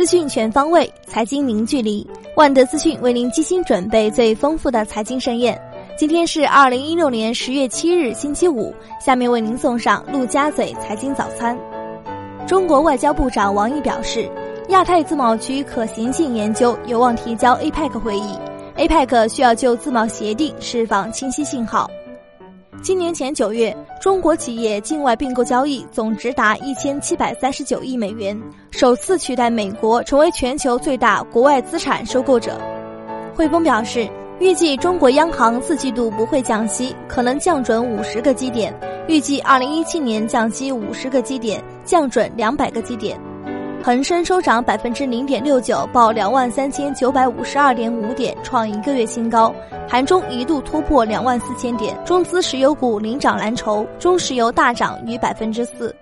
资讯全方位，财经零距离。万德资讯为您精心准备最丰富的财经盛宴。今天是二零一六年十月七日，星期五。下面为您送上陆家嘴财经早餐。中国外交部长王毅表示，亚太自贸区可行性研究有望提交 APEC 会议，APEC 需要就自贸协定释放清晰信号。今年前九月，中国企业境外并购交易总值达一千七百三十九亿美元，首次取代美国成为全球最大国外资产收购者。汇丰表示，预计中国央行四季度不会降息，可能降准五十个基点，预计二零一七年降息五十个基点，降准两百个基点。恒生收涨百分之零点六九，报两万三千九百五十二点五点，创一个月新高。盘中一度突破两万四千点，中资石油股领涨蓝筹，中石油大涨逾百分之四。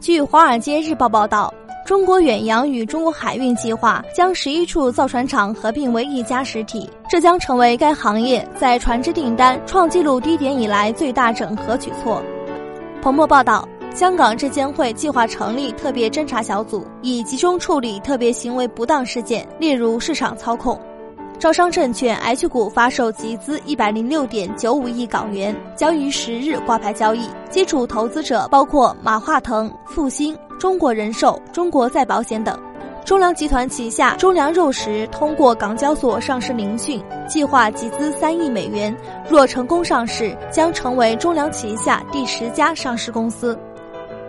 据《华尔街日报》报道，中国远洋与中国海运计划将十一处造船厂合并为一家实体，这将成为该行业在船只订单创纪录低点以来最大整合举措。彭博报道。香港证监会计划成立特别侦查小组，以集中处理特别行为不当事件，例如市场操控。招商证券 H 股发售集资一百零六点九五亿港元，将于十日挂牌交易。基础投资者包括马化腾、复星、中国人寿、中国再保险等。中粮集团旗下中粮肉食通过港交所上市聆讯，计划集资三亿美元，若成功上市，将成为中粮旗下第十家上市公司。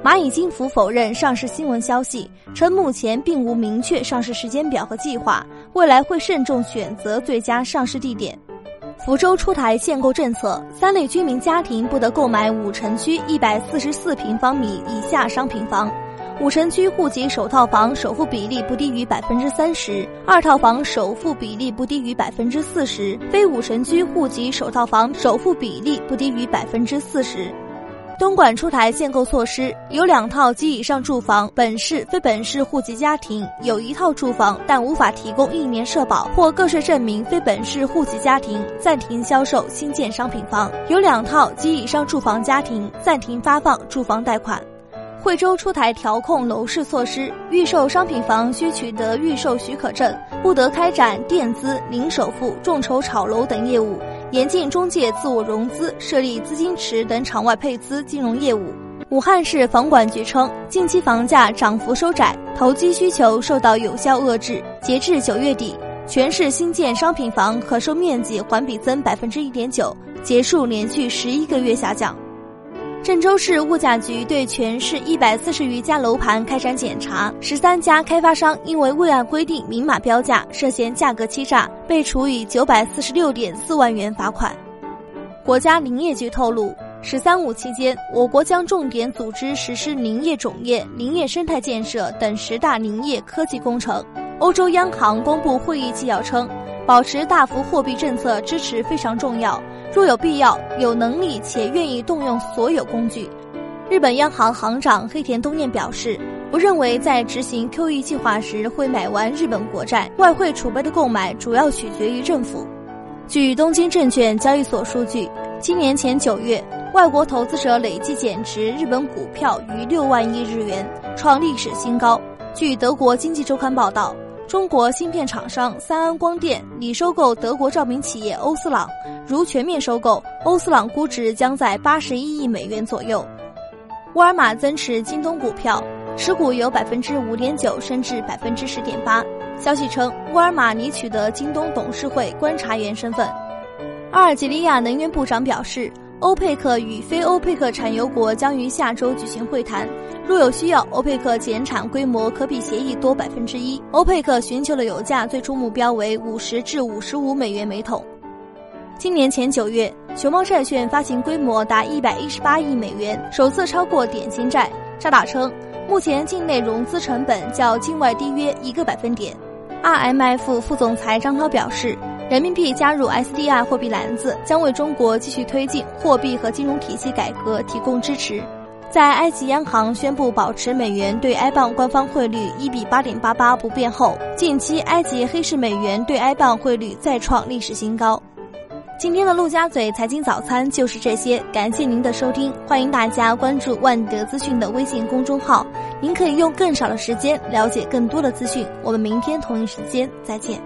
蚂蚁金服否认上市新闻消息，称目前并无明确上市时间表和计划，未来会慎重选择最佳上市地点。福州出台限购政策，三类居民家庭不得购买五城区一百四十四平方米以下商品房，五城区户籍首套房首付比例不低于百分之三十，二套房首付比例不低于百分之四十，非五城区户籍首套房首付比例不低于百分之四十。东莞出台限购措施，有两套及以上住房本市、非本市户籍家庭有一套住房但无法提供一年社保或个税证明，非本市户籍家庭暂停销售新建商品房；有两套及以上住房家庭暂停发放住房贷款。惠州出台调控楼市措施，预售商品房需取得预售许可证，不得开展垫资、零首付、众筹炒楼等业务。严禁中介自我融资、设立资金池等场外配资金融业务。武汉市房管局称，近期房价涨幅收窄，投机需求受到有效遏制。截至九月底，全市新建商品房可售面积环比增百分之一点九，结束连续十一个月下降。郑州市物价局对全市一百四十余家楼盘开展检查，十三家开发商因为未按规定明码标价，涉嫌价格欺诈，被处以九百四十六点四万元罚款。国家林业局透露，“十三五”期间，我国将重点组织实施林业种业、林业生态建设等十大林业科技工程。欧洲央行公布会议纪要称，保持大幅货币政策支持非常重要。若有必要、有能力且愿意动用所有工具，日本央行行长黑田东彦表示，不认为在执行 QE 计划时会买完日本国债，外汇储备的购买主要取决于政府。据东京证券交易所数据，今年前九月，外国投资者累计减持日本股票逾六万亿日元，创历史新高。据德国经济周刊报道。中国芯片厂商三安光电拟收购德国照明企业欧司朗，如全面收购，欧司朗估值将在八十一亿美元左右。沃尔玛增持京东股票，持股由百分之五点九升至百分之十点八。消息称，沃尔玛拟取得京东董事会观察员身份。阿尔及利亚能源部长表示。欧佩克与非欧佩克产油国将于下周举行会谈，若有需要，欧佩克减产规模可比协议多百分之一。欧佩克寻求的油价最初目标为五十至五十五美元每桶。今年前九月，熊猫债券发行规模达一百一十八亿美元，首次超过点心债。渣打称，目前境内融资成本较境外低约一个百分点。RMF 副总裁张涛表示。人民币加入 SDR 货币篮子，将为中国继续推进货币和金融体系改革提供支持。在埃及央行宣布保持美元对埃镑官方汇率一比八点八八不变后，近期埃及黑市美元对埃镑汇率再创历史新高。今天的陆家嘴财经早餐就是这些，感谢您的收听，欢迎大家关注万德资讯的微信公众号，您可以用更少的时间了解更多的资讯。我们明天同一时间再见。